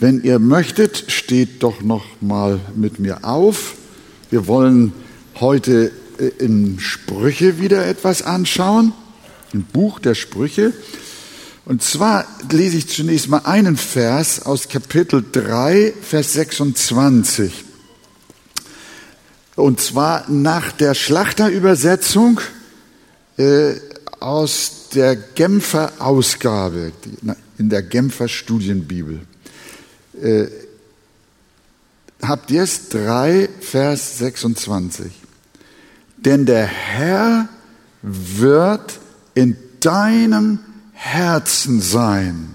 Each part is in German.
Wenn ihr möchtet, steht doch noch mal mit mir auf. Wir wollen heute äh, in Sprüche wieder etwas anschauen, im Buch der Sprüche. Und zwar lese ich zunächst mal einen Vers aus Kapitel 3, Vers 26. Und zwar nach der Schlachterübersetzung äh, aus der Genfer Ausgabe, in der Genfer Studienbibel. Äh, es? 3, Vers 26. Denn der Herr wird in deinem Herzen sein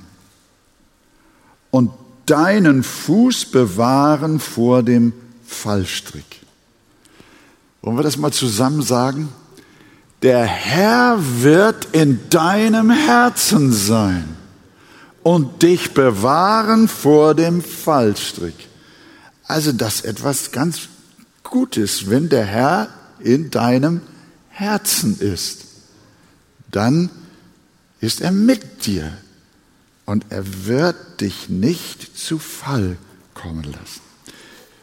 und deinen Fuß bewahren vor dem Fallstrick. Wollen wir das mal zusammen sagen? Der Herr wird in deinem Herzen sein und dich bewahren vor dem Fallstrick. Also das ist etwas ganz Gutes, wenn der Herr in deinem Herzen ist. Dann ist er mit dir und er wird dich nicht zu Fall kommen lassen.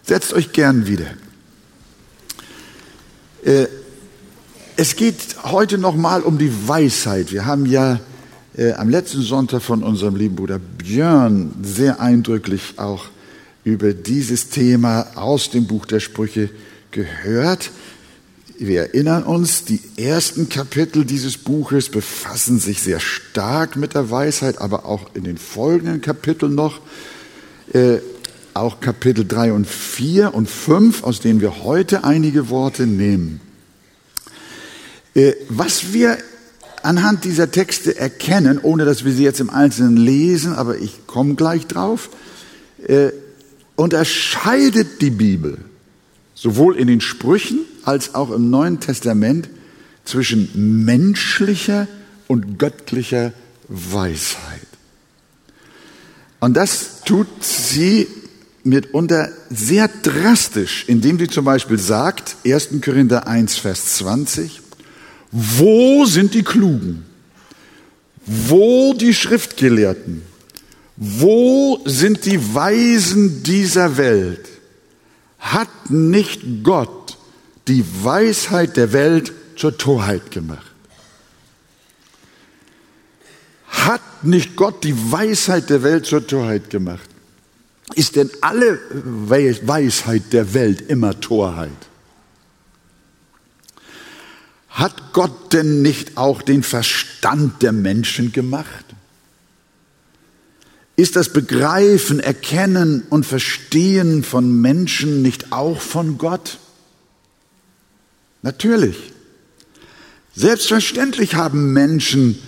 Setzt euch gern wieder. Äh, es geht heute nochmal um die Weisheit. Wir haben ja äh, am letzten Sonntag von unserem lieben Bruder Björn sehr eindrücklich auch über dieses Thema aus dem Buch der Sprüche gehört. Wir erinnern uns, die ersten Kapitel dieses Buches befassen sich sehr stark mit der Weisheit, aber auch in den folgenden Kapiteln noch. Äh, auch Kapitel 3 und 4 und 5, aus denen wir heute einige Worte nehmen. Äh, was wir anhand dieser Texte erkennen, ohne dass wir sie jetzt im Einzelnen lesen, aber ich komme gleich drauf, äh, unterscheidet die Bibel sowohl in den Sprüchen als auch im Neuen Testament zwischen menschlicher und göttlicher Weisheit. Und das tut sie mitunter sehr drastisch, indem sie zum Beispiel sagt, 1. Korinther 1, Vers 20, wo sind die Klugen? Wo die Schriftgelehrten? Wo sind die Weisen dieser Welt? Hat nicht Gott die Weisheit der Welt zur Torheit gemacht? Hat nicht Gott die Weisheit der Welt zur Torheit gemacht? Ist denn alle Weisheit der Welt immer Torheit? Hat Gott denn nicht auch den Verstand der Menschen gemacht? Ist das Begreifen, Erkennen und Verstehen von Menschen nicht auch von Gott? Natürlich. Selbstverständlich haben Menschen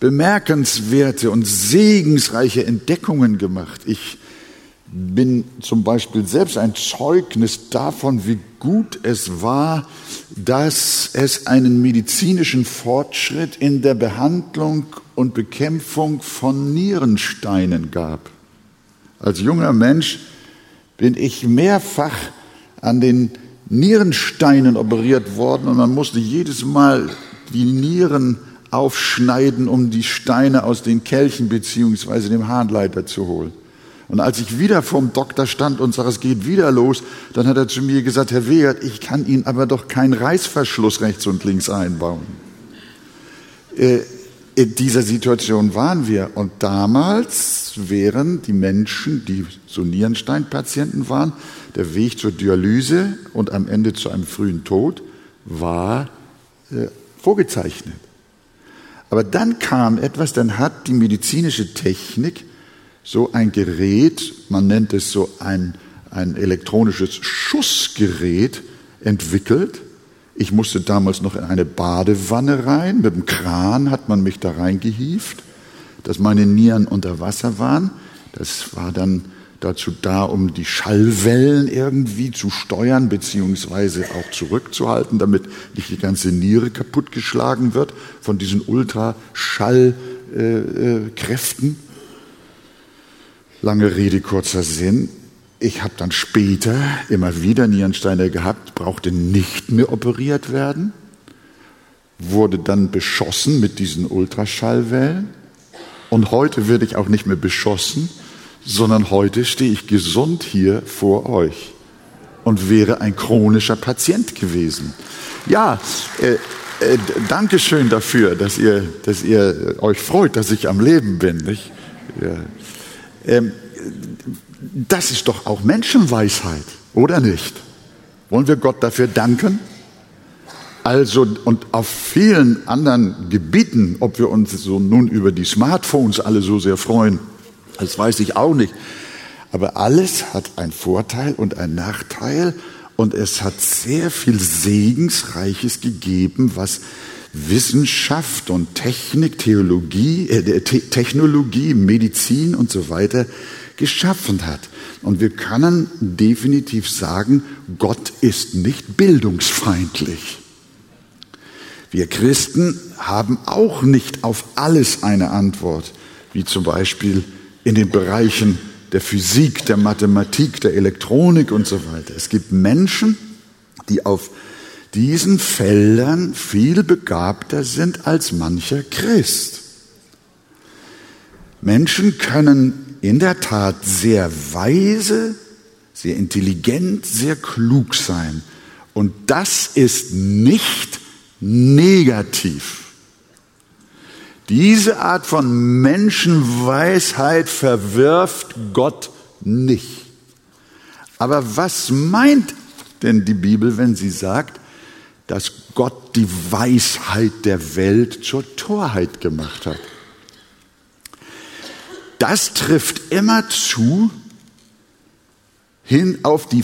bemerkenswerte und segensreiche Entdeckungen gemacht. Ich bin zum Beispiel selbst ein Zeugnis davon, wie gut es war, dass es einen medizinischen Fortschritt in der Behandlung und Bekämpfung von Nierensteinen gab. Als junger Mensch bin ich mehrfach an den Nierensteinen operiert worden und man musste jedes Mal die Nieren aufschneiden, um die Steine aus den Kelchen beziehungsweise dem Harnleiter zu holen. Und als ich wieder vorm Doktor stand und sage, es geht wieder los, dann hat er zu mir gesagt, Herr Wegert, ich kann Ihnen aber doch keinen Reißverschluss rechts und links einbauen. Äh, in dieser Situation waren wir. Und damals wären die Menschen, die so Nierensteinpatienten waren, der Weg zur Dialyse und am Ende zu einem frühen Tod war äh, vorgezeichnet. Aber dann kam etwas, dann hat die medizinische Technik so ein Gerät, man nennt es so ein, ein elektronisches Schussgerät entwickelt. Ich musste damals noch in eine Badewanne rein. Mit dem Kran hat man mich da reingehieft, dass meine Nieren unter Wasser waren. Das war dann dazu da, um die Schallwellen irgendwie zu steuern beziehungsweise auch zurückzuhalten, damit nicht die ganze Niere kaputtgeschlagen wird von diesen Ultraschallkräften. Äh, äh, Lange Rede, kurzer Sinn. Ich habe dann später immer wieder Nierensteine gehabt, brauchte nicht mehr operiert werden, wurde dann beschossen mit diesen Ultraschallwellen. Und heute werde ich auch nicht mehr beschossen, sondern heute stehe ich gesund hier vor euch und wäre ein chronischer Patient gewesen. Ja, äh, äh, danke schön dafür, dass ihr, dass ihr euch freut, dass ich am Leben bin. Nicht? Ja. Ähm, das ist doch auch Menschenweisheit, oder nicht? Wollen wir Gott dafür danken? Also, und auf vielen anderen Gebieten, ob wir uns so nun über die Smartphones alle so sehr freuen, das weiß ich auch nicht. Aber alles hat einen Vorteil und einen Nachteil und es hat sehr viel Segensreiches gegeben, was Wissenschaft und Technik, Theologie, äh, Technologie, Medizin und so weiter geschaffen hat. Und wir können definitiv sagen, Gott ist nicht bildungsfeindlich. Wir Christen haben auch nicht auf alles eine Antwort, wie zum Beispiel in den Bereichen der Physik, der Mathematik, der Elektronik und so weiter. Es gibt Menschen, die auf diesen Feldern viel begabter sind als mancher Christ. Menschen können in der Tat sehr weise, sehr intelligent, sehr klug sein. Und das ist nicht negativ. Diese Art von Menschenweisheit verwirft Gott nicht. Aber was meint denn die Bibel, wenn sie sagt, dass Gott die Weisheit der Welt zur Torheit gemacht hat? Das trifft immer zu hin auf die,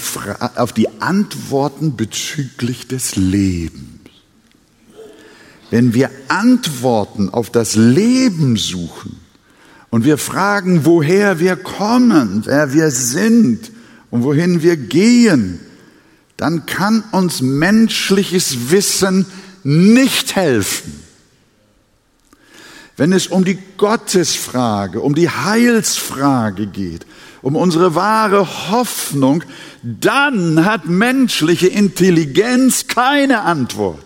auf die Antworten bezüglich des Lebens. Wenn wir Antworten auf das Leben suchen und wir fragen, woher wir kommen, wer wir sind und wohin wir gehen, dann kann uns menschliches Wissen nicht helfen. Wenn es um die Gottesfrage, um die Heilsfrage geht, um unsere wahre Hoffnung, dann hat menschliche Intelligenz keine Antwort.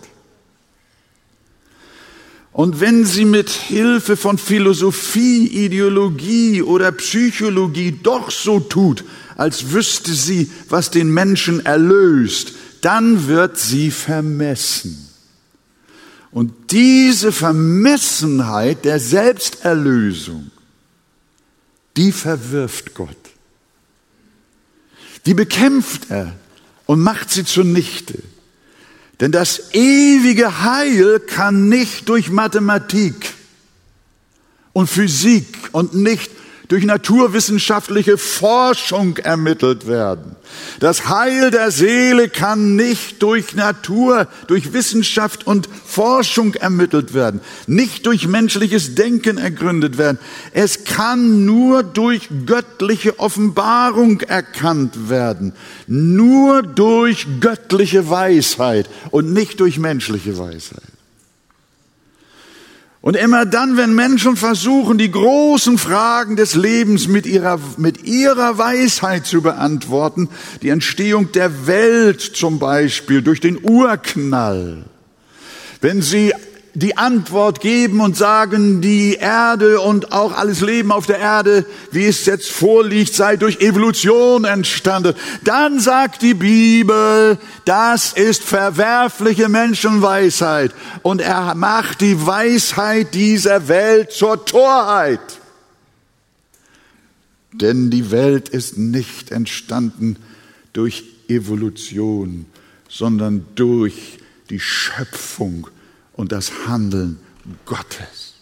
Und wenn sie mit Hilfe von Philosophie, Ideologie oder Psychologie doch so tut, als wüsste sie, was den Menschen erlöst, dann wird sie vermessen. Und diese Vermessenheit der Selbsterlösung, die verwirft Gott. Die bekämpft er und macht sie zunichte. Denn das ewige Heil kann nicht durch Mathematik und Physik und nicht durch naturwissenschaftliche Forschung ermittelt werden. Das Heil der Seele kann nicht durch Natur, durch Wissenschaft und Forschung ermittelt werden, nicht durch menschliches Denken ergründet werden. Es kann nur durch göttliche Offenbarung erkannt werden, nur durch göttliche Weisheit und nicht durch menschliche Weisheit. Und immer dann, wenn Menschen versuchen, die großen Fragen des Lebens mit ihrer, mit ihrer Weisheit zu beantworten, die Entstehung der Welt zum Beispiel durch den Urknall, wenn sie die Antwort geben und sagen, die Erde und auch alles Leben auf der Erde, wie es jetzt vorliegt, sei durch Evolution entstanden. Dann sagt die Bibel, das ist verwerfliche Menschenweisheit und er macht die Weisheit dieser Welt zur Torheit. Denn die Welt ist nicht entstanden durch Evolution, sondern durch die Schöpfung und das Handeln Gottes.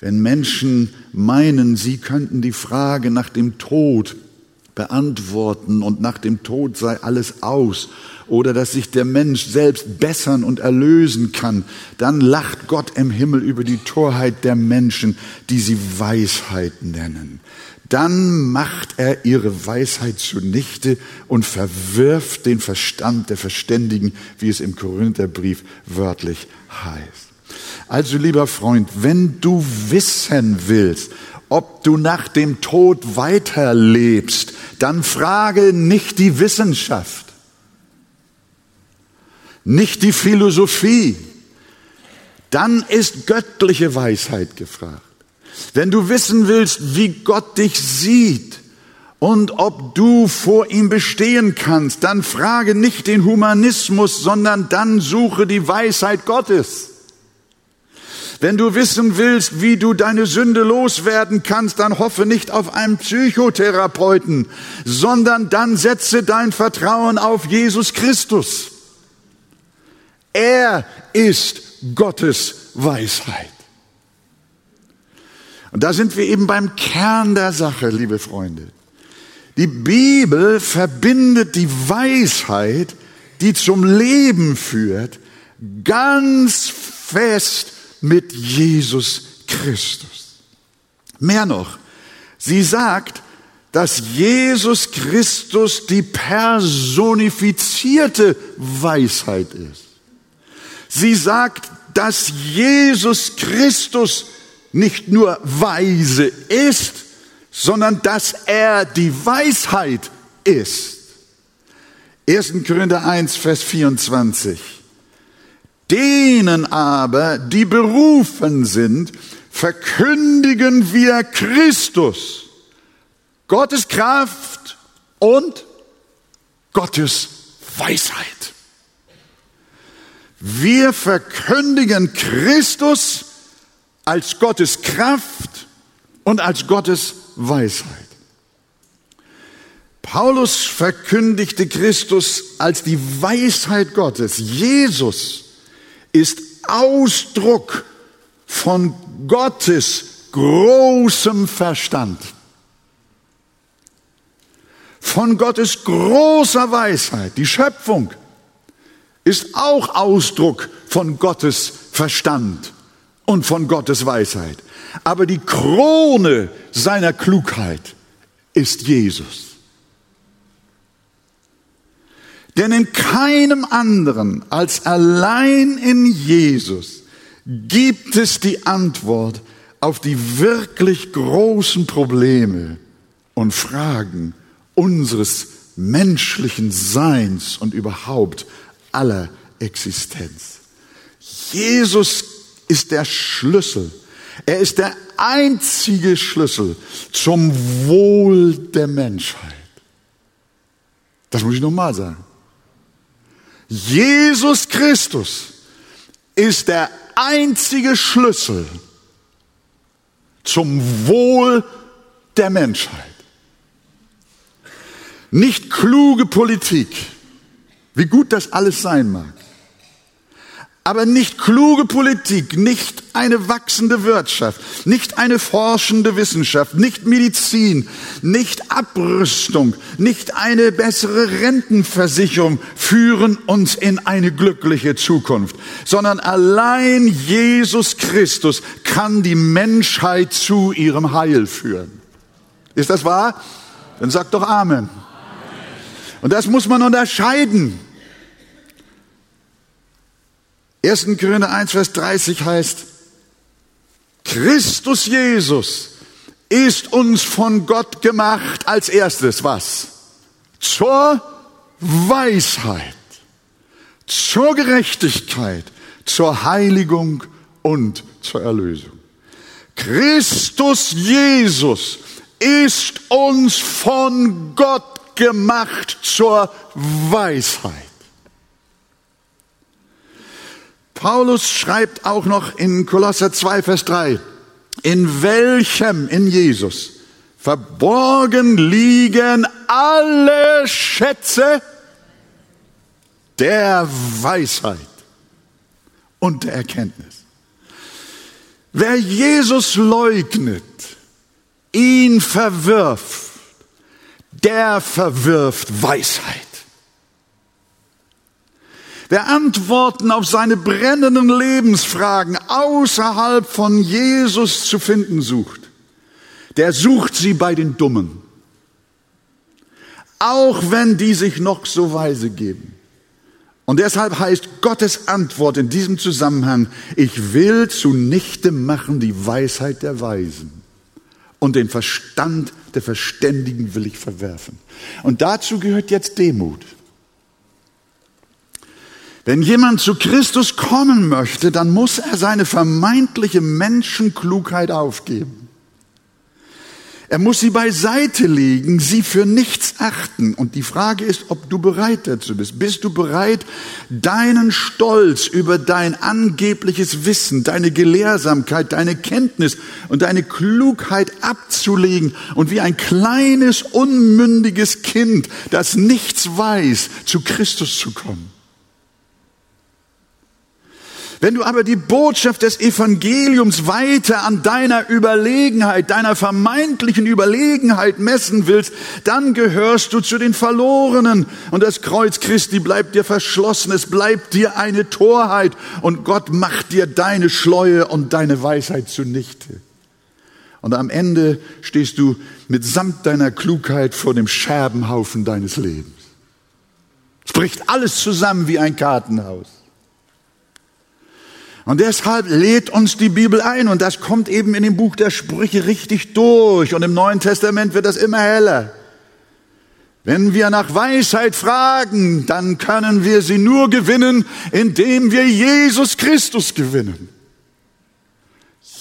Wenn Menschen meinen, sie könnten die Frage nach dem Tod beantworten und nach dem Tod sei alles aus oder dass sich der Mensch selbst bessern und erlösen kann, dann lacht Gott im Himmel über die Torheit der Menschen, die sie Weisheit nennen dann macht er ihre Weisheit zunichte und verwirft den Verstand der Verständigen, wie es im Korintherbrief wörtlich heißt. Also lieber Freund, wenn du wissen willst, ob du nach dem Tod weiterlebst, dann frage nicht die Wissenschaft, nicht die Philosophie, dann ist göttliche Weisheit gefragt. Wenn du wissen willst, wie Gott dich sieht und ob du vor ihm bestehen kannst, dann frage nicht den Humanismus, sondern dann suche die Weisheit Gottes. Wenn du wissen willst, wie du deine Sünde loswerden kannst, dann hoffe nicht auf einen Psychotherapeuten, sondern dann setze dein Vertrauen auf Jesus Christus. Er ist Gottes Weisheit. Und da sind wir eben beim Kern der Sache, liebe Freunde. Die Bibel verbindet die Weisheit, die zum Leben führt, ganz fest mit Jesus Christus. Mehr noch, sie sagt, dass Jesus Christus die personifizierte Weisheit ist. Sie sagt, dass Jesus Christus nicht nur weise ist, sondern dass er die Weisheit ist. 1. Korinther 1, Vers 24. Denen aber, die berufen sind, verkündigen wir Christus, Gottes Kraft und Gottes Weisheit. Wir verkündigen Christus als Gottes Kraft und als Gottes Weisheit. Paulus verkündigte Christus als die Weisheit Gottes. Jesus ist Ausdruck von Gottes großem Verstand, von Gottes großer Weisheit. Die Schöpfung ist auch Ausdruck von Gottes Verstand und von Gottes Weisheit. Aber die Krone seiner Klugheit ist Jesus. Denn in keinem anderen als allein in Jesus gibt es die Antwort auf die wirklich großen Probleme und Fragen unseres menschlichen Seins und überhaupt aller Existenz. Jesus ist der Schlüssel. Er ist der einzige Schlüssel zum Wohl der Menschheit. Das muss ich nochmal sagen. Jesus Christus ist der einzige Schlüssel zum Wohl der Menschheit. Nicht kluge Politik, wie gut das alles sein mag. Aber nicht kluge Politik, nicht eine wachsende Wirtschaft, nicht eine forschende Wissenschaft, nicht Medizin, nicht Abrüstung, nicht eine bessere Rentenversicherung führen uns in eine glückliche Zukunft, sondern allein Jesus Christus kann die Menschheit zu ihrem Heil führen. Ist das wahr? Dann sagt doch Amen. Und das muss man unterscheiden. 1. Korinther 1, Vers 30 heißt, Christus Jesus ist uns von Gott gemacht als erstes was? Zur Weisheit, zur Gerechtigkeit, zur Heiligung und zur Erlösung. Christus Jesus ist uns von Gott gemacht zur Weisheit. Paulus schreibt auch noch in Kolosser 2, Vers 3, in welchem, in Jesus, verborgen liegen alle Schätze der Weisheit und der Erkenntnis. Wer Jesus leugnet, ihn verwirft, der verwirft Weisheit. Wer Antworten auf seine brennenden Lebensfragen außerhalb von Jesus zu finden sucht, der sucht sie bei den Dummen. Auch wenn die sich noch so weise geben. Und deshalb heißt Gottes Antwort in diesem Zusammenhang, ich will zunichte machen die Weisheit der Weisen und den Verstand der Verständigen will ich verwerfen. Und dazu gehört jetzt Demut. Wenn jemand zu Christus kommen möchte, dann muss er seine vermeintliche Menschenklugheit aufgeben. Er muss sie beiseite legen, sie für nichts achten. Und die Frage ist, ob du bereit dazu bist. Bist du bereit, deinen Stolz über dein angebliches Wissen, deine Gelehrsamkeit, deine Kenntnis und deine Klugheit abzulegen und wie ein kleines, unmündiges Kind, das nichts weiß, zu Christus zu kommen? Wenn du aber die Botschaft des Evangeliums weiter an deiner Überlegenheit, deiner vermeintlichen Überlegenheit messen willst, dann gehörst du zu den Verlorenen und das Kreuz Christi bleibt dir verschlossen, es bleibt dir eine Torheit und Gott macht dir deine Schleue und deine Weisheit zunichte. Und am Ende stehst du mitsamt deiner Klugheit vor dem Scherbenhaufen deines Lebens. Es bricht alles zusammen wie ein Kartenhaus. Und deshalb lädt uns die Bibel ein und das kommt eben in dem Buch der Sprüche richtig durch und im Neuen Testament wird das immer heller. Wenn wir nach Weisheit fragen, dann können wir sie nur gewinnen, indem wir Jesus Christus gewinnen.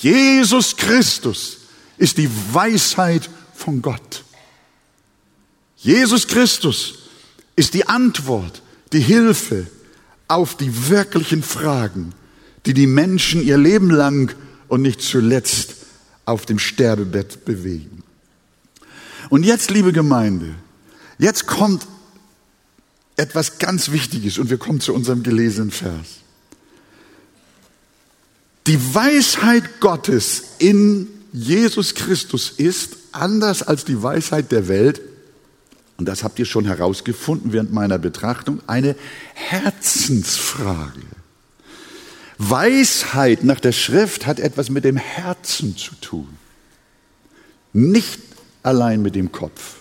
Jesus Christus ist die Weisheit von Gott. Jesus Christus ist die Antwort, die Hilfe auf die wirklichen Fragen die die Menschen ihr Leben lang und nicht zuletzt auf dem Sterbebett bewegen. Und jetzt, liebe Gemeinde, jetzt kommt etwas ganz Wichtiges und wir kommen zu unserem gelesenen Vers. Die Weisheit Gottes in Jesus Christus ist anders als die Weisheit der Welt, und das habt ihr schon herausgefunden während meiner Betrachtung, eine Herzensfrage. Weisheit nach der Schrift hat etwas mit dem Herzen zu tun, nicht allein mit dem Kopf.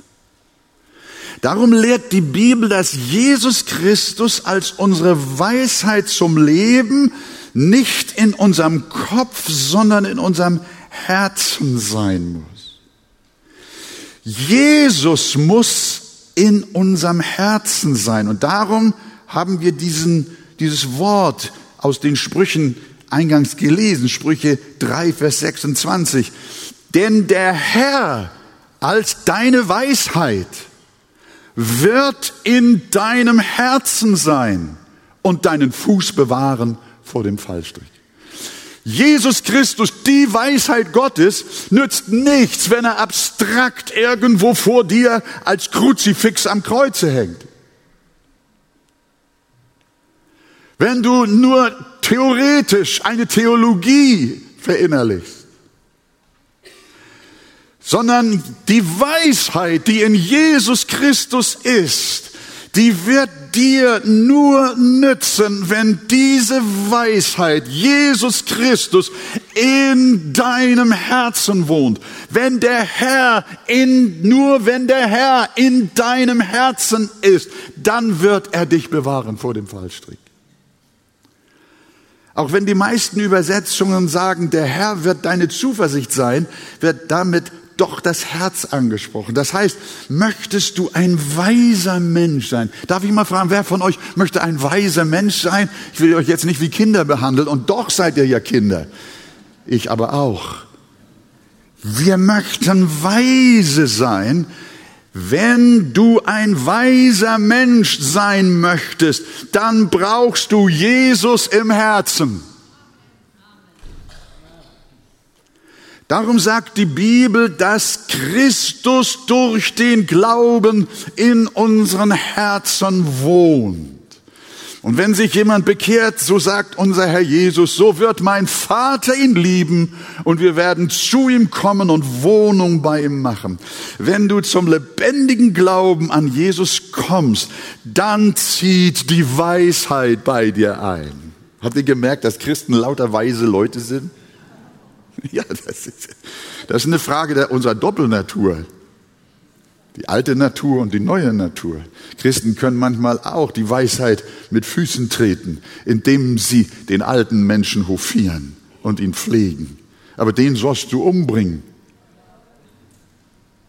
Darum lehrt die Bibel, dass Jesus Christus als unsere Weisheit zum Leben nicht in unserem Kopf, sondern in unserem Herzen sein muss. Jesus muss in unserem Herzen sein. Und darum haben wir diesen, dieses Wort aus den Sprüchen eingangs gelesen, Sprüche 3, Vers 26. Denn der Herr als deine Weisheit wird in deinem Herzen sein und deinen Fuß bewahren vor dem Fallstrich. Jesus Christus, die Weisheit Gottes, nützt nichts, wenn er abstrakt irgendwo vor dir als Kruzifix am Kreuze hängt. Wenn du nur theoretisch eine Theologie verinnerlichst, sondern die Weisheit, die in Jesus Christus ist, die wird dir nur nützen, wenn diese Weisheit, Jesus Christus, in deinem Herzen wohnt. Wenn der Herr in, nur wenn der Herr in deinem Herzen ist, dann wird er dich bewahren vor dem Fallstrick. Auch wenn die meisten Übersetzungen sagen, der Herr wird deine Zuversicht sein, wird damit doch das Herz angesprochen. Das heißt, möchtest du ein weiser Mensch sein? Darf ich mal fragen, wer von euch möchte ein weiser Mensch sein? Ich will euch jetzt nicht wie Kinder behandeln und doch seid ihr ja Kinder. Ich aber auch. Wir möchten weise sein, wenn du ein weiser Mensch sein möchtest, dann brauchst du Jesus im Herzen. Darum sagt die Bibel, dass Christus durch den Glauben in unseren Herzen wohnt. Und wenn sich jemand bekehrt, so sagt unser Herr Jesus, so wird mein Vater ihn lieben und wir werden zu ihm kommen und Wohnung bei ihm machen. Wenn du zum lebendigen Glauben an Jesus kommst, dann zieht die Weisheit bei dir ein. Habt ihr gemerkt, dass Christen lauter weise Leute sind? Ja, das ist, das ist eine Frage der, unserer Doppelnatur. Die alte Natur und die neue Natur. Christen können manchmal auch die Weisheit mit Füßen treten, indem sie den alten Menschen hofieren und ihn pflegen. Aber den sollst du umbringen.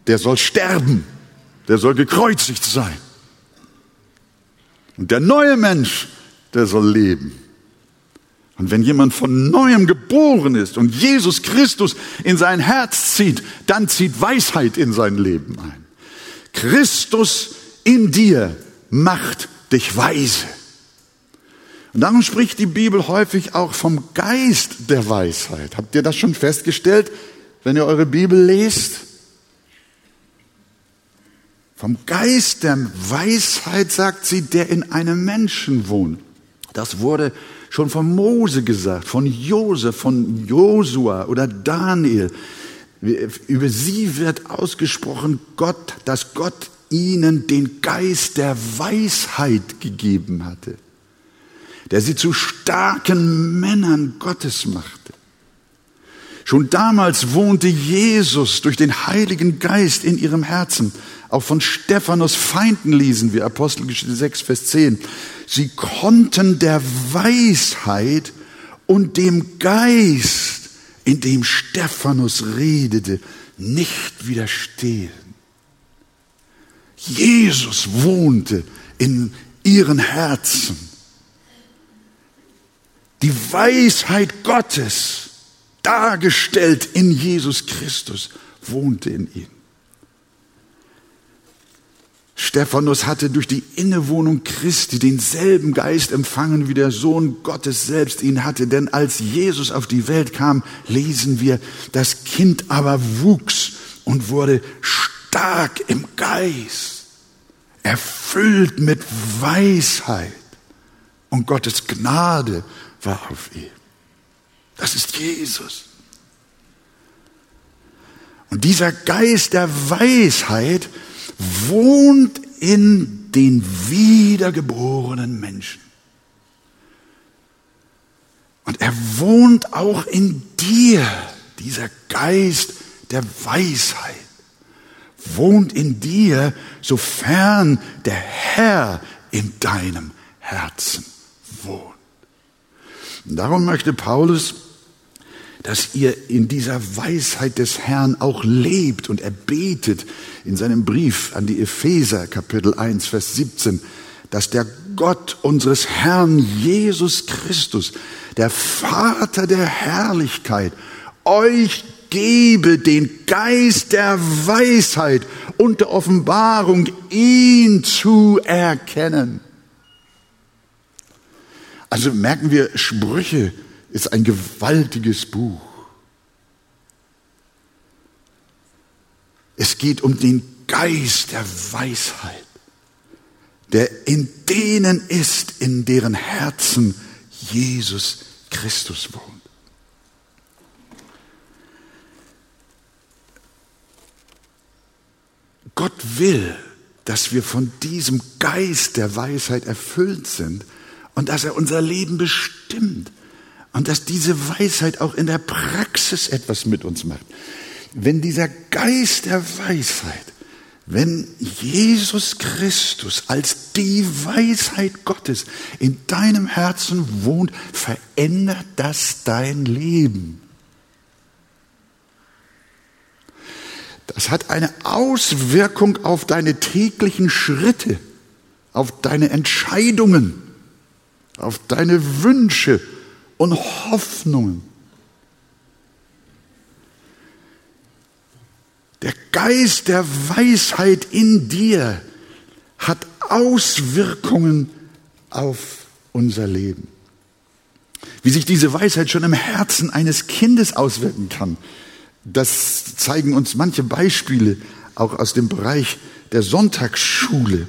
Der soll sterben. Der soll gekreuzigt sein. Und der neue Mensch, der soll leben. Und wenn jemand von neuem geboren ist und Jesus Christus in sein Herz zieht, dann zieht Weisheit in sein Leben ein. Christus in dir macht dich weise. Und darum spricht die Bibel häufig auch vom Geist der Weisheit. Habt ihr das schon festgestellt, wenn ihr eure Bibel lest? Vom Geist der Weisheit sagt sie, der in einem Menschen wohnt. Das wurde schon von Mose gesagt, von Josef, von Josua oder Daniel. Über sie wird ausgesprochen Gott, dass Gott ihnen den Geist der Weisheit gegeben hatte, der sie zu starken Männern Gottes machte. Schon damals wohnte Jesus durch den Heiligen Geist in ihrem Herzen. Auch von Stephanus Feinden lesen wir, Apostelgeschichte 6, Vers 10. Sie konnten der Weisheit und dem Geist, in dem Stephanus redete, nicht widerstehen. Jesus wohnte in ihren Herzen. Die Weisheit Gottes dargestellt in Jesus Christus, wohnte in ihm. Stephanus hatte durch die Innewohnung Christi denselben Geist empfangen, wie der Sohn Gottes selbst ihn hatte. Denn als Jesus auf die Welt kam, lesen wir, das Kind aber wuchs und wurde stark im Geist, erfüllt mit Weisheit. Und Gottes Gnade war auf ihm. Das ist Jesus. Und dieser Geist der Weisheit wohnt in den wiedergeborenen Menschen. Und er wohnt auch in dir, dieser Geist der Weisheit wohnt in dir, sofern der Herr in deinem Herzen wohnt. Und darum möchte Paulus dass ihr in dieser Weisheit des Herrn auch lebt und er betet in seinem Brief an die Epheser Kapitel 1 Vers 17, dass der Gott unseres Herrn Jesus Christus, der Vater der Herrlichkeit, euch gebe den Geist der Weisheit und der Offenbarung, ihn zu erkennen. Also merken wir Sprüche ist ein gewaltiges Buch. Es geht um den Geist der Weisheit, der in denen ist, in deren Herzen Jesus Christus wohnt. Gott will, dass wir von diesem Geist der Weisheit erfüllt sind und dass er unser Leben bestimmt und dass diese Weisheit auch in der Praxis etwas mit uns macht. Wenn dieser Geist der Weisheit, wenn Jesus Christus als die Weisheit Gottes in deinem Herzen wohnt, verändert das dein Leben. Das hat eine Auswirkung auf deine täglichen Schritte, auf deine Entscheidungen, auf deine Wünsche und Hoffnungen. Der Geist der Weisheit in dir hat Auswirkungen auf unser Leben. Wie sich diese Weisheit schon im Herzen eines Kindes auswirken kann, das zeigen uns manche Beispiele auch aus dem Bereich der Sonntagsschule.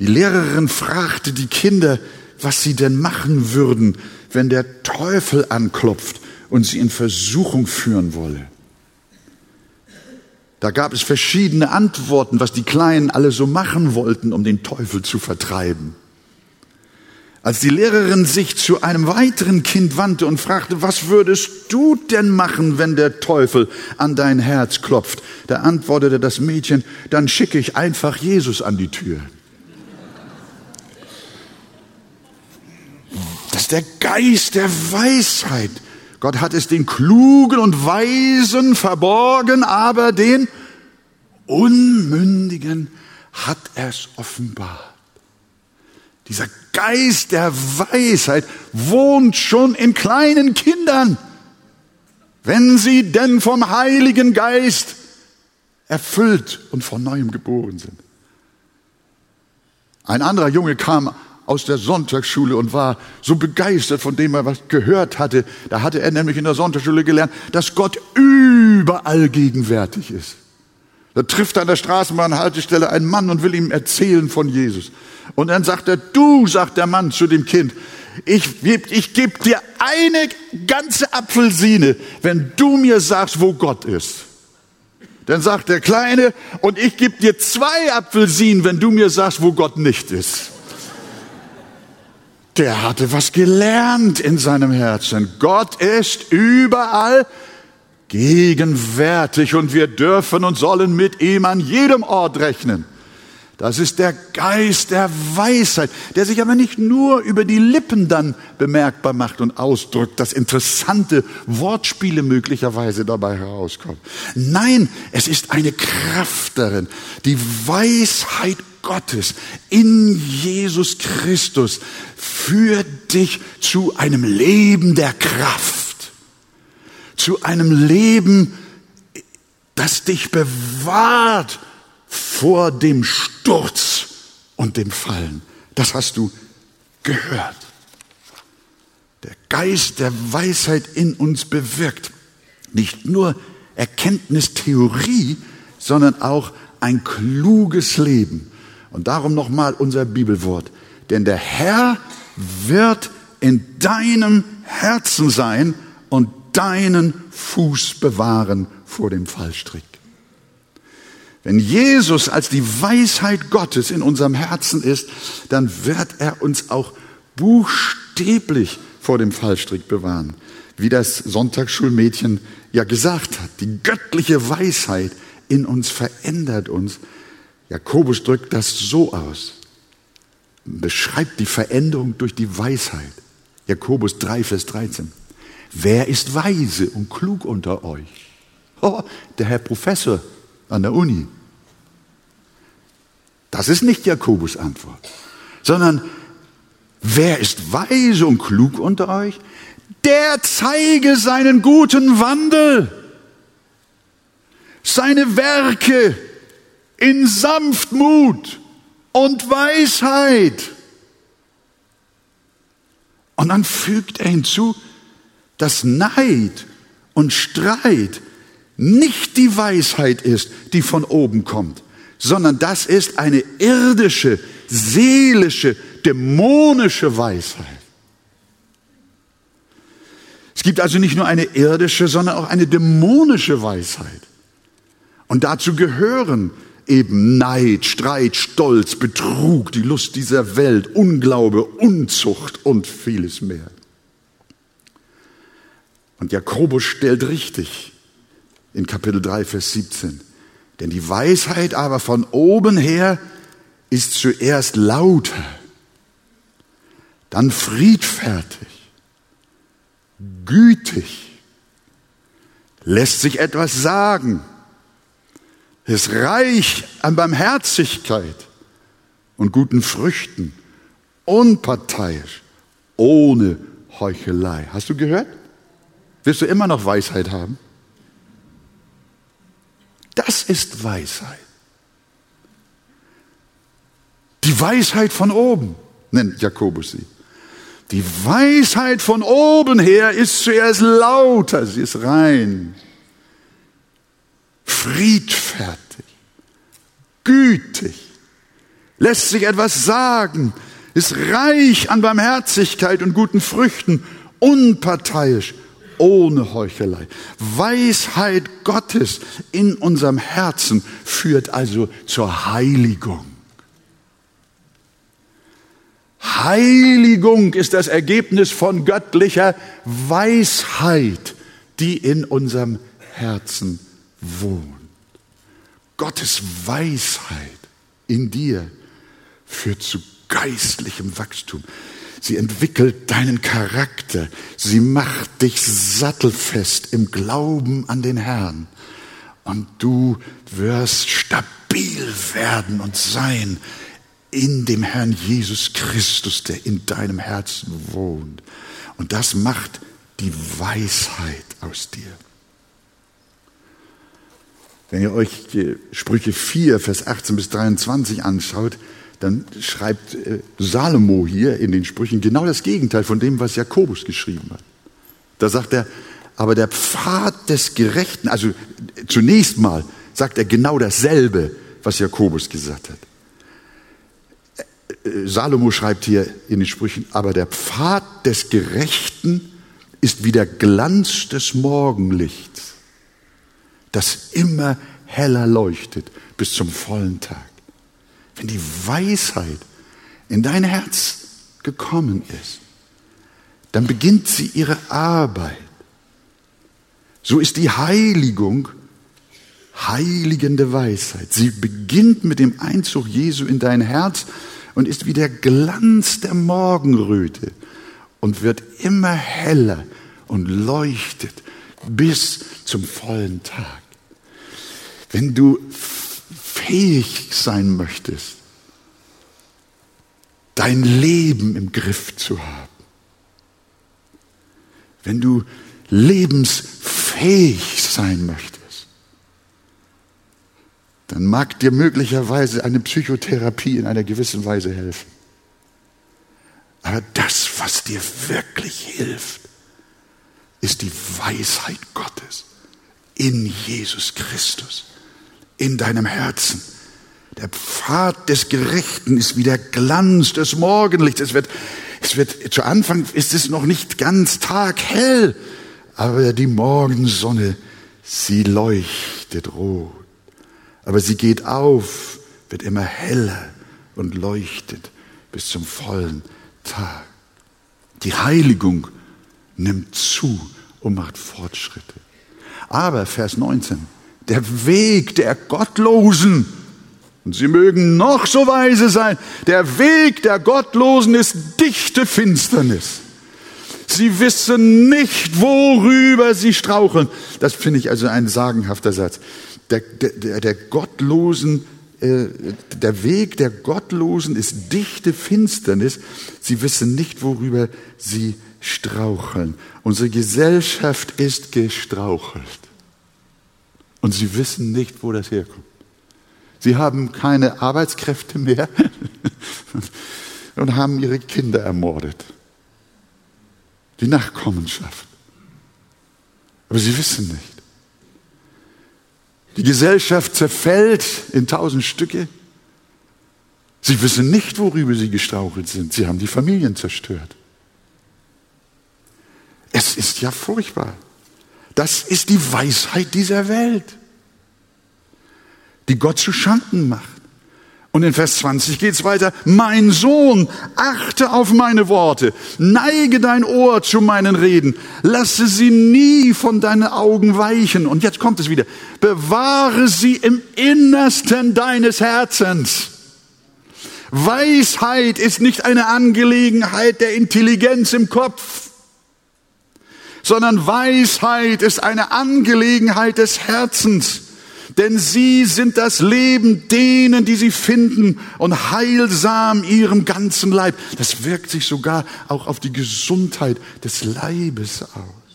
Die Lehrerin fragte die Kinder, was sie denn machen würden, wenn der Teufel anklopft und sie in Versuchung führen wolle. Da gab es verschiedene Antworten, was die Kleinen alle so machen wollten, um den Teufel zu vertreiben. Als die Lehrerin sich zu einem weiteren Kind wandte und fragte, was würdest du denn machen, wenn der Teufel an dein Herz klopft? Da antwortete das Mädchen, dann schicke ich einfach Jesus an die Tür. Ist der Geist der Weisheit. Gott hat es den Klugen und Weisen verborgen, aber den Unmündigen hat er es offenbart. Dieser Geist der Weisheit wohnt schon in kleinen Kindern, wenn sie denn vom Heiligen Geist erfüllt und von neuem geboren sind. Ein anderer Junge kam aus der Sonntagsschule und war so begeistert von dem er was gehört hatte. Da hatte er nämlich in der Sonntagsschule gelernt, dass Gott überall gegenwärtig ist. Da trifft er an der Straßenbahnhaltestelle einen Mann und will ihm erzählen von Jesus. Und dann sagt er, du, sagt der Mann zu dem Kind, ich, ich gebe dir eine ganze Apfelsine, wenn du mir sagst, wo Gott ist. Dann sagt der Kleine, und ich gebe dir zwei Apfelsinen, wenn du mir sagst, wo Gott nicht ist. Der hatte was gelernt in seinem Herzen. Gott ist überall gegenwärtig und wir dürfen und sollen mit ihm an jedem Ort rechnen. Das ist der Geist der Weisheit, der sich aber nicht nur über die Lippen dann bemerkbar macht und ausdrückt, dass interessante Wortspiele möglicherweise dabei herauskommen. Nein, es ist eine Kraft darin, die Weisheit Gottes in Jesus Christus führt dich zu einem Leben der Kraft, zu einem Leben, das dich bewahrt vor dem Sturz und dem Fallen. Das hast du gehört. Der Geist der Weisheit in uns bewirkt nicht nur Erkenntnistheorie, sondern auch ein kluges Leben. Und darum nochmal unser Bibelwort. Denn der Herr wird in deinem Herzen sein und deinen Fuß bewahren vor dem Fallstrick. Wenn Jesus als die Weisheit Gottes in unserem Herzen ist, dann wird er uns auch buchstäblich vor dem Fallstrick bewahren. Wie das Sonntagsschulmädchen ja gesagt hat, die göttliche Weisheit in uns verändert uns. Jakobus drückt das so aus, beschreibt die Veränderung durch die Weisheit. Jakobus 3, Vers 13. Wer ist weise und klug unter euch? Oh, der Herr Professor an der Uni. Das ist nicht Jakobus Antwort, sondern wer ist weise und klug unter euch? Der zeige seinen guten Wandel, seine Werke in Sanftmut und Weisheit. Und dann fügt er hinzu, dass Neid und Streit nicht die Weisheit ist, die von oben kommt, sondern das ist eine irdische, seelische, dämonische Weisheit. Es gibt also nicht nur eine irdische, sondern auch eine dämonische Weisheit. Und dazu gehören eben Neid, Streit, Stolz, Betrug, die Lust dieser Welt, Unglaube, Unzucht und vieles mehr. Und Jakobus stellt richtig in Kapitel 3, Vers 17. Denn die Weisheit aber von oben her ist zuerst lauter, dann friedfertig, gütig, lässt sich etwas sagen, ist reich an Barmherzigkeit und guten Früchten, unparteiisch, ohne Heuchelei. Hast du gehört? Wirst du immer noch Weisheit haben? Das ist Weisheit. Die Weisheit von oben, nennt Jakobus sie. Die Weisheit von oben her ist zuerst lauter, sie ist rein, friedfertig, gütig, lässt sich etwas sagen, ist reich an Barmherzigkeit und guten Früchten, unparteiisch, ohne Heuchelei. Weisheit Gottes in unserem Herzen führt also zur Heiligung. Heiligung ist das Ergebnis von göttlicher Weisheit, die in unserem Herzen wohnt. Gottes Weisheit in dir führt zu geistlichem Wachstum. Sie entwickelt deinen Charakter. Sie macht dich sattelfest im Glauben an den Herrn. Und du wirst stabil werden und sein in dem Herrn Jesus Christus, der in deinem Herzen wohnt. Und das macht die Weisheit aus dir. Wenn ihr euch Sprüche 4, Vers 18 bis 23 anschaut, dann schreibt äh, Salomo hier in den Sprüchen genau das Gegenteil von dem, was Jakobus geschrieben hat. Da sagt er, aber der Pfad des Gerechten, also zunächst mal sagt er genau dasselbe, was Jakobus gesagt hat. Äh, Salomo schreibt hier in den Sprüchen, aber der Pfad des Gerechten ist wie der Glanz des Morgenlichts, das immer heller leuchtet bis zum vollen Tag. Wenn die Weisheit in dein Herz gekommen ist, dann beginnt sie ihre Arbeit. So ist die Heiligung heiligende Weisheit. Sie beginnt mit dem Einzug Jesu in dein Herz und ist wie der Glanz der Morgenröte und wird immer heller und leuchtet bis zum vollen Tag. Wenn du fähig sein möchtest, dein Leben im Griff zu haben, wenn du lebensfähig sein möchtest, dann mag dir möglicherweise eine Psychotherapie in einer gewissen Weise helfen. Aber das, was dir wirklich hilft, ist die Weisheit Gottes in Jesus Christus, in deinem Herzen. Der Pfad des Gerechten ist wie der Glanz des Morgenlichts. Es wird, es wird, zu Anfang ist es noch nicht ganz taghell, aber die Morgensonne, sie leuchtet rot. Aber sie geht auf, wird immer heller und leuchtet bis zum vollen Tag. Die Heiligung nimmt zu und macht Fortschritte. Aber Vers 19, der Weg der Gottlosen, und sie mögen noch so weise sein, der Weg der Gottlosen ist dichte Finsternis. Sie wissen nicht, worüber sie straucheln. Das finde ich also ein sagenhafter Satz. Der, der, der Gottlosen, äh, der Weg der Gottlosen ist dichte Finsternis. Sie wissen nicht, worüber sie straucheln. Unsere Gesellschaft ist gestrauchelt. Und sie wissen nicht, wo das herkommt. Sie haben keine Arbeitskräfte mehr und haben ihre Kinder ermordet die Nachkommenschaft. Aber sie wissen nicht. Die Gesellschaft zerfällt in tausend Stücke. Sie wissen nicht, worüber sie gestrauchelt sind. Sie haben die Familien zerstört. Es ist ja furchtbar. Das ist die Weisheit dieser Welt, die Gott zu Schanden macht. Und in Vers 20 geht's weiter. Mein Sohn, achte auf meine Worte, neige dein Ohr zu meinen Reden, lasse sie nie von deinen Augen weichen. Und jetzt kommt es wieder. Bewahre sie im Innersten deines Herzens. Weisheit ist nicht eine Angelegenheit der Intelligenz im Kopf, sondern Weisheit ist eine Angelegenheit des Herzens denn sie sind das Leben denen, die sie finden und heilsam ihrem ganzen Leib. Das wirkt sich sogar auch auf die Gesundheit des Leibes aus.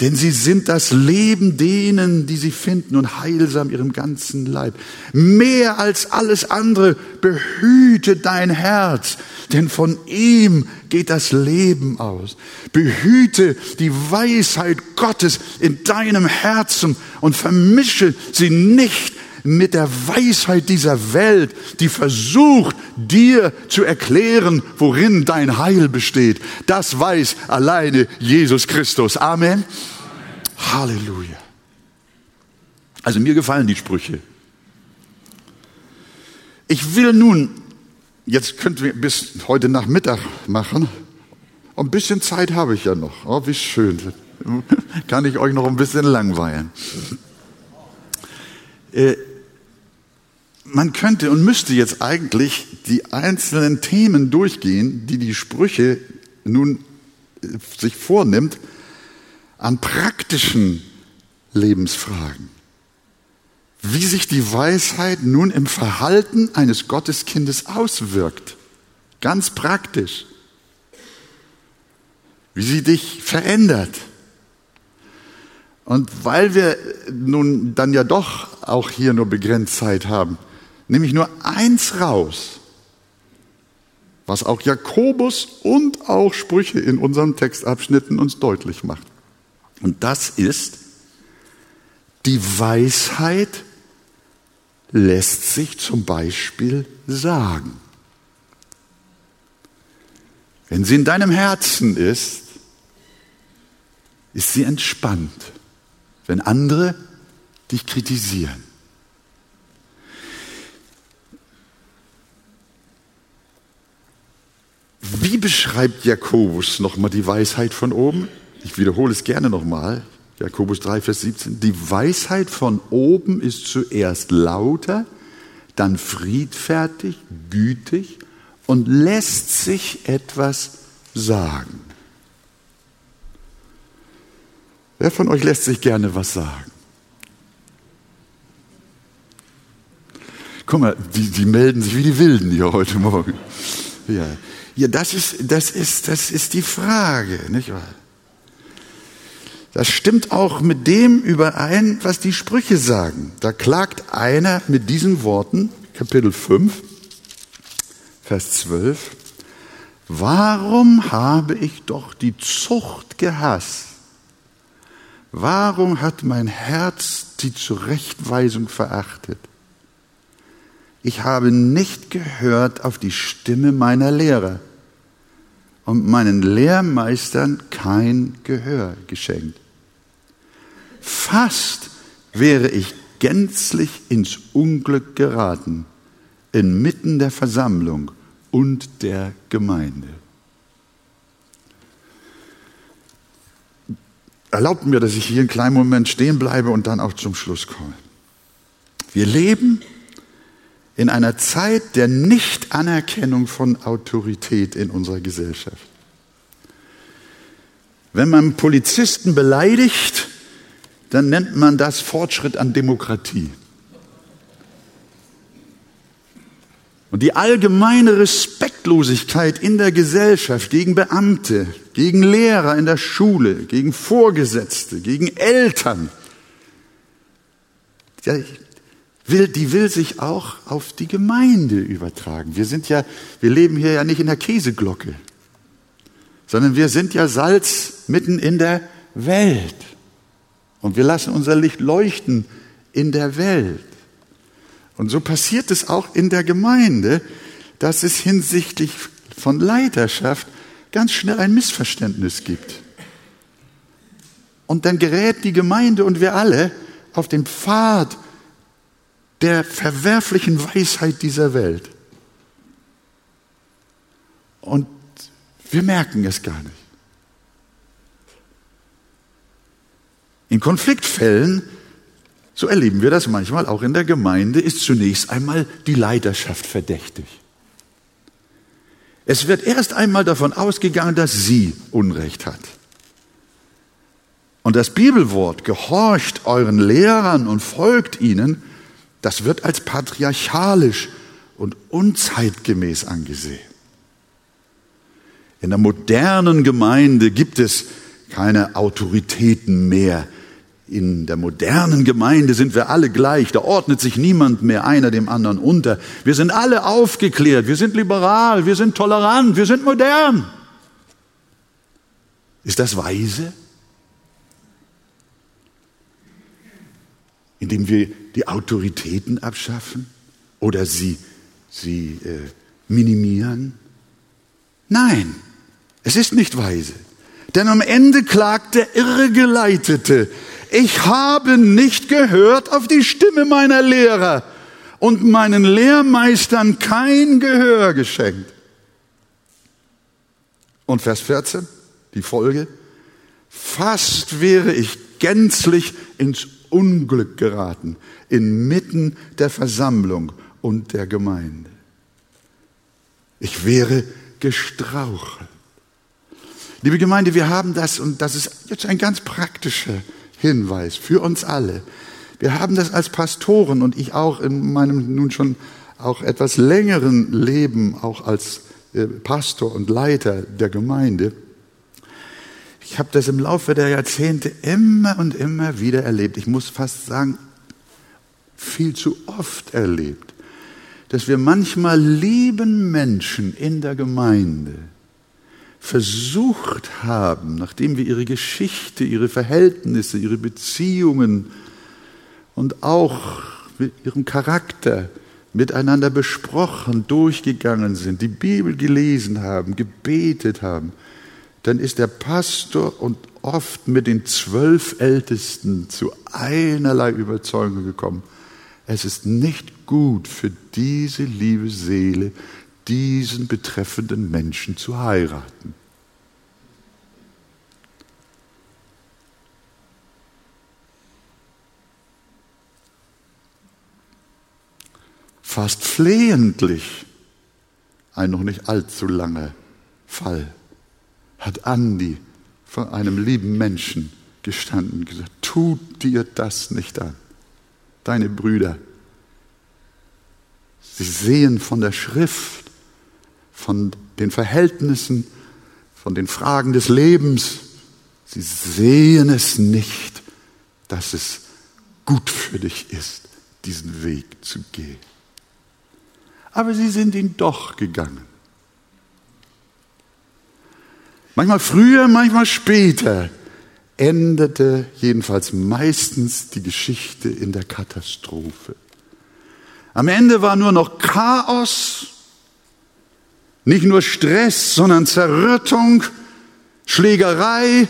Denn sie sind das Leben denen, die sie finden und heilsam ihrem ganzen Leib. Mehr als alles andere behüte dein Herz, denn von ihm geht das Leben aus. Behüte die Weisheit Gottes in deinem Herzen und vermische sie nicht mit der Weisheit dieser Welt, die versucht, dir zu erklären, worin dein Heil besteht. Das weiß alleine Jesus Christus. Amen. Halleluja. Also mir gefallen die Sprüche. Ich will nun, jetzt könnten wir bis heute Nachmittag machen. Ein bisschen Zeit habe ich ja noch. Oh, wie schön. Kann ich euch noch ein bisschen langweilen. Äh, man könnte und müsste jetzt eigentlich die einzelnen Themen durchgehen, die die Sprüche nun äh, sich vornimmt, an praktischen Lebensfragen. wie sich die Weisheit nun im Verhalten eines Gotteskindes auswirkt. Ganz praktisch. Wie sie dich verändert. Und weil wir nun dann ja doch auch hier nur begrenzt Zeit haben, nehme ich nur eins raus, was auch Jakobus und auch Sprüche in unseren Textabschnitten uns deutlich macht. Und das ist, die Weisheit lässt sich zum Beispiel sagen. Wenn sie in deinem Herzen ist, ist sie entspannt, wenn andere dich kritisieren. Wie beschreibt Jakobus nochmal die Weisheit von oben? Ich wiederhole es gerne nochmal. Jakobus 3, Vers 17. Die Weisheit von oben ist zuerst lauter, dann friedfertig, gütig und lässt sich etwas sagen. Wer von euch lässt sich gerne was sagen? Guck mal, die, die melden sich wie die Wilden hier heute Morgen. Ja, ja das, ist, das, ist, das ist die Frage, nicht wahr? Das stimmt auch mit dem überein, was die Sprüche sagen. Da klagt einer mit diesen Worten, Kapitel 5, Vers 12, Warum habe ich doch die Zucht gehasst? Warum hat mein Herz die Zurechtweisung verachtet? Ich habe nicht gehört auf die Stimme meiner Lehrer und meinen Lehrmeistern kein Gehör geschenkt. Fast wäre ich gänzlich ins Unglück geraten, inmitten der Versammlung und der Gemeinde. Erlaubt mir, dass ich hier einen kleinen Moment stehen bleibe und dann auch zum Schluss komme. Wir leben in einer Zeit der Nichtanerkennung von Autorität in unserer Gesellschaft. Wenn man Polizisten beleidigt, dann nennt man das Fortschritt an Demokratie. Und die allgemeine Respektlosigkeit in der Gesellschaft gegen Beamte, gegen Lehrer in der Schule, gegen Vorgesetzte, gegen Eltern, will, die will sich auch auf die Gemeinde übertragen. Wir sind ja, wir leben hier ja nicht in der Käseglocke, sondern wir sind ja Salz mitten in der Welt. Und wir lassen unser Licht leuchten in der Welt. Und so passiert es auch in der Gemeinde, dass es hinsichtlich von Leiterschaft ganz schnell ein Missverständnis gibt. Und dann gerät die Gemeinde und wir alle auf den Pfad der verwerflichen Weisheit dieser Welt. Und wir merken es gar nicht. In Konfliktfällen, so erleben wir das manchmal auch in der Gemeinde, ist zunächst einmal die Leiterschaft verdächtig. Es wird erst einmal davon ausgegangen, dass sie Unrecht hat. Und das Bibelwort, gehorcht euren Lehrern und folgt ihnen, das wird als patriarchalisch und unzeitgemäß angesehen. In der modernen Gemeinde gibt es keine Autoritäten mehr. In der modernen Gemeinde sind wir alle gleich, da ordnet sich niemand mehr einer dem anderen unter. Wir sind alle aufgeklärt, wir sind liberal, wir sind tolerant, wir sind modern. Ist das weise? indem wir die Autoritäten abschaffen oder sie, sie äh, minimieren? Nein, es ist nicht weise. Denn am Ende klagt der Irregeleitete, ich habe nicht gehört auf die Stimme meiner Lehrer und meinen Lehrmeistern kein Gehör geschenkt. Und Vers 14, die Folge, fast wäre ich gänzlich ins Unglück geraten, inmitten der Versammlung und der Gemeinde. Ich wäre gestrauchelt. Liebe Gemeinde, wir haben das, und das ist jetzt ein ganz praktischer Hinweis für uns alle. Wir haben das als Pastoren und ich auch in meinem nun schon auch etwas längeren Leben, auch als äh, Pastor und Leiter der Gemeinde. Ich habe das im Laufe der Jahrzehnte immer und immer wieder erlebt. Ich muss fast sagen, viel zu oft erlebt, dass wir manchmal lieben Menschen in der Gemeinde versucht haben, nachdem wir ihre Geschichte, ihre Verhältnisse, ihre Beziehungen und auch mit ihrem Charakter miteinander besprochen, durchgegangen sind, die Bibel gelesen haben, gebetet haben, dann ist der Pastor und oft mit den zwölf Ältesten zu einerlei Überzeugung gekommen. Es ist nicht gut für diese liebe Seele, diesen betreffenden Menschen zu heiraten. Fast flehentlich, ein noch nicht allzu langer Fall, hat Andi vor einem lieben Menschen gestanden und gesagt, tut dir das nicht an. Deine Brüder, sie sehen von der Schrift, von den Verhältnissen, von den Fragen des Lebens. Sie sehen es nicht, dass es gut für dich ist, diesen Weg zu gehen. Aber sie sind ihn doch gegangen. Manchmal früher, manchmal später endete jedenfalls meistens die Geschichte in der Katastrophe. Am Ende war nur noch Chaos nicht nur Stress, sondern Zerrüttung, Schlägerei,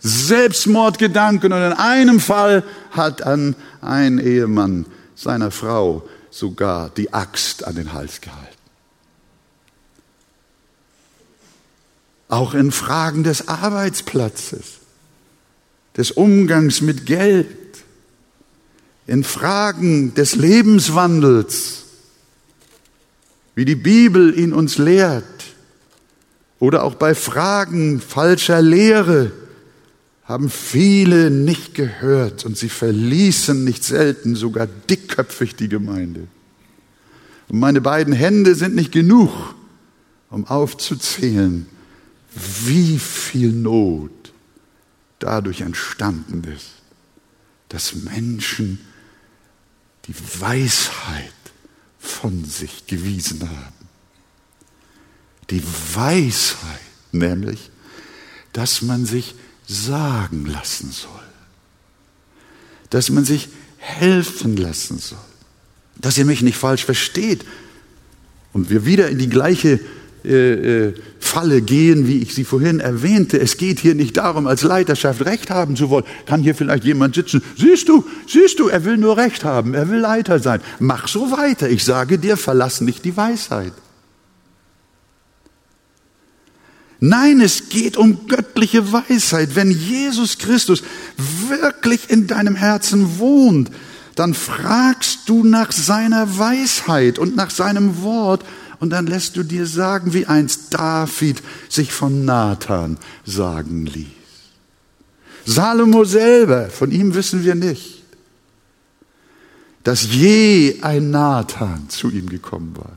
Selbstmordgedanken und in einem Fall hat an ein Ehemann seiner Frau sogar die Axt an den Hals gehalten. Auch in Fragen des Arbeitsplatzes, des Umgangs mit Geld, in Fragen des Lebenswandels, wie die Bibel ihn uns lehrt, oder auch bei Fragen falscher Lehre, haben viele nicht gehört und sie verließen nicht selten sogar dickköpfig die Gemeinde. Und meine beiden Hände sind nicht genug, um aufzuzählen, wie viel Not dadurch entstanden ist, dass Menschen die Weisheit von sich gewiesen haben. Die Weisheit nämlich, dass man sich sagen lassen soll, dass man sich helfen lassen soll, dass ihr mich nicht falsch versteht und wir wieder in die gleiche äh, Falle gehen, wie ich sie vorhin erwähnte. Es geht hier nicht darum, als Leiterschaft Recht haben zu wollen. Kann hier vielleicht jemand sitzen? Siehst du, siehst du, er will nur Recht haben, er will Leiter sein. Mach so weiter. Ich sage dir, verlass nicht die Weisheit. Nein, es geht um göttliche Weisheit. Wenn Jesus Christus wirklich in deinem Herzen wohnt, dann fragst du nach seiner Weisheit und nach seinem Wort und dann lässt du dir sagen, wie einst David sich von Nathan sagen ließ. Salomo selber, von ihm wissen wir nicht, dass je ein Nathan zu ihm gekommen war.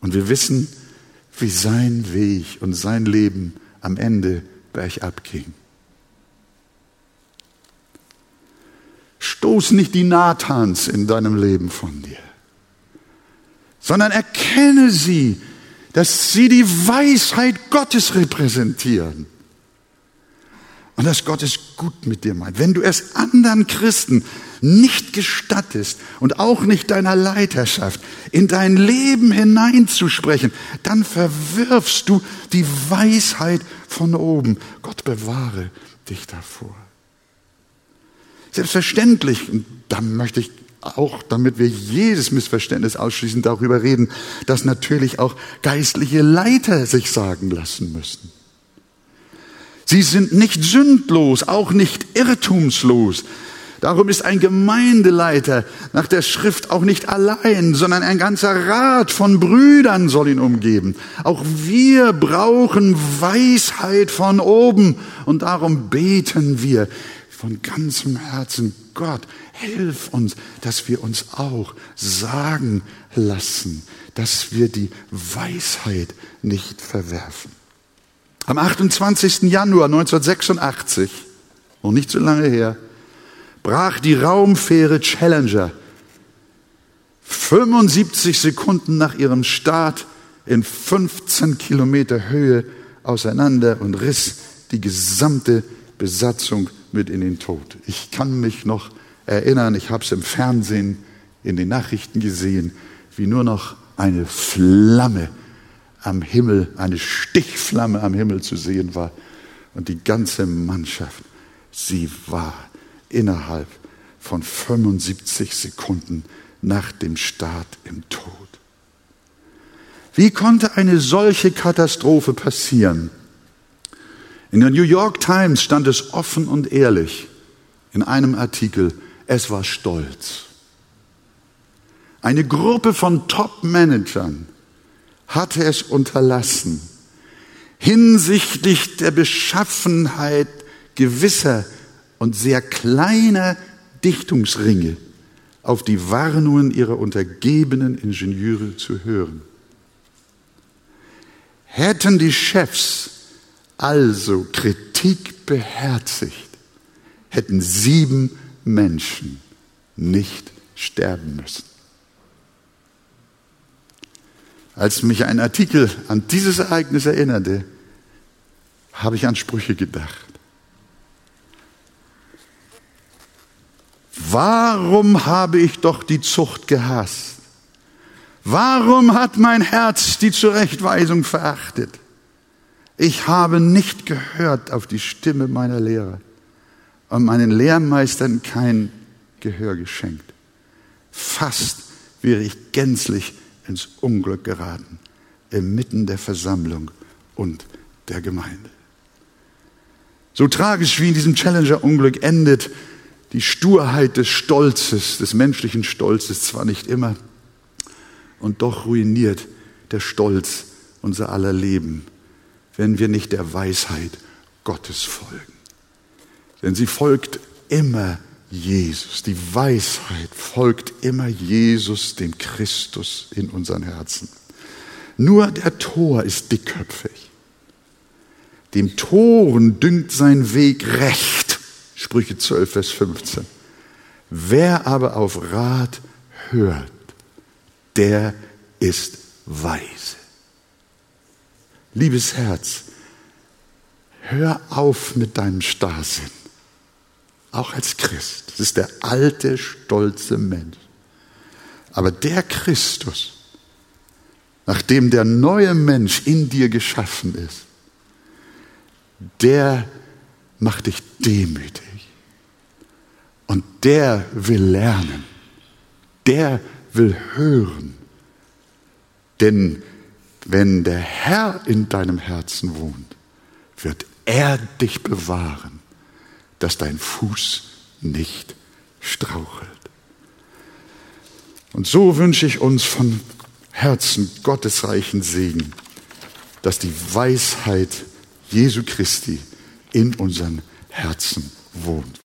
Und wir wissen, wie sein Weg und sein Leben am Ende bergab ging. Stoß nicht die Nathans in deinem Leben von dir sondern erkenne sie, dass sie die Weisheit Gottes repräsentieren. Und dass Gott es gut mit dir meint. Wenn du es anderen Christen nicht gestattest und auch nicht deiner Leiterschaft in dein Leben hineinzusprechen, dann verwirfst du die Weisheit von oben. Gott bewahre dich davor. Selbstverständlich, und da möchte ich auch damit wir jedes Missverständnis ausschließen, darüber reden, dass natürlich auch geistliche Leiter sich sagen lassen müssen. Sie sind nicht sündlos, auch nicht irrtumslos. Darum ist ein Gemeindeleiter nach der Schrift auch nicht allein, sondern ein ganzer Rat von Brüdern soll ihn umgeben. Auch wir brauchen Weisheit von oben und darum beten wir von ganzem Herzen, Gott, hilf uns, dass wir uns auch sagen lassen, dass wir die Weisheit nicht verwerfen. Am 28. Januar 1986, noch nicht so lange her, brach die Raumfähre Challenger 75 Sekunden nach ihrem Start in 15 Kilometer Höhe auseinander und riss die gesamte Besatzung mit in den Tod. Ich kann mich noch erinnern, ich habe es im Fernsehen, in den Nachrichten gesehen, wie nur noch eine Flamme am Himmel, eine Stichflamme am Himmel zu sehen war. Und die ganze Mannschaft, sie war innerhalb von 75 Sekunden nach dem Start im Tod. Wie konnte eine solche Katastrophe passieren? In der New York Times stand es offen und ehrlich in einem Artikel, es war Stolz. Eine Gruppe von Top-Managern hatte es unterlassen, hinsichtlich der Beschaffenheit gewisser und sehr kleiner Dichtungsringe auf die Warnungen ihrer untergebenen Ingenieure zu hören. Hätten die Chefs also Kritik beherzigt, hätten sieben Menschen nicht sterben müssen. Als mich ein Artikel an dieses Ereignis erinnerte, habe ich an Sprüche gedacht. Warum habe ich doch die Zucht gehasst? Warum hat mein Herz die Zurechtweisung verachtet? Ich habe nicht gehört auf die Stimme meiner Lehrer und meinen Lehrmeistern kein Gehör geschenkt. Fast wäre ich gänzlich ins Unglück geraten, inmitten der Versammlung und der Gemeinde. So tragisch wie in diesem Challenger-Unglück endet die Sturheit des Stolzes, des menschlichen Stolzes zwar nicht immer, und doch ruiniert der Stolz unser aller Leben wenn wir nicht der Weisheit Gottes folgen. Denn sie folgt immer Jesus. Die Weisheit folgt immer Jesus, dem Christus in unseren Herzen. Nur der Tor ist dickköpfig. Dem Toren dünkt sein Weg recht. Sprüche 12, Vers 15. Wer aber auf Rat hört, der ist weise. Liebes Herz, hör auf mit deinem Starrsinn. Auch als Christ. Das ist der alte, stolze Mensch. Aber der Christus, nachdem der neue Mensch in dir geschaffen ist, der macht dich demütig. Und der will lernen. Der will hören. Denn wenn der Herr in deinem Herzen wohnt, wird er dich bewahren, dass dein Fuß nicht strauchelt. Und so wünsche ich uns von Herzen gottesreichen Segen, dass die Weisheit Jesu Christi in unseren Herzen wohnt.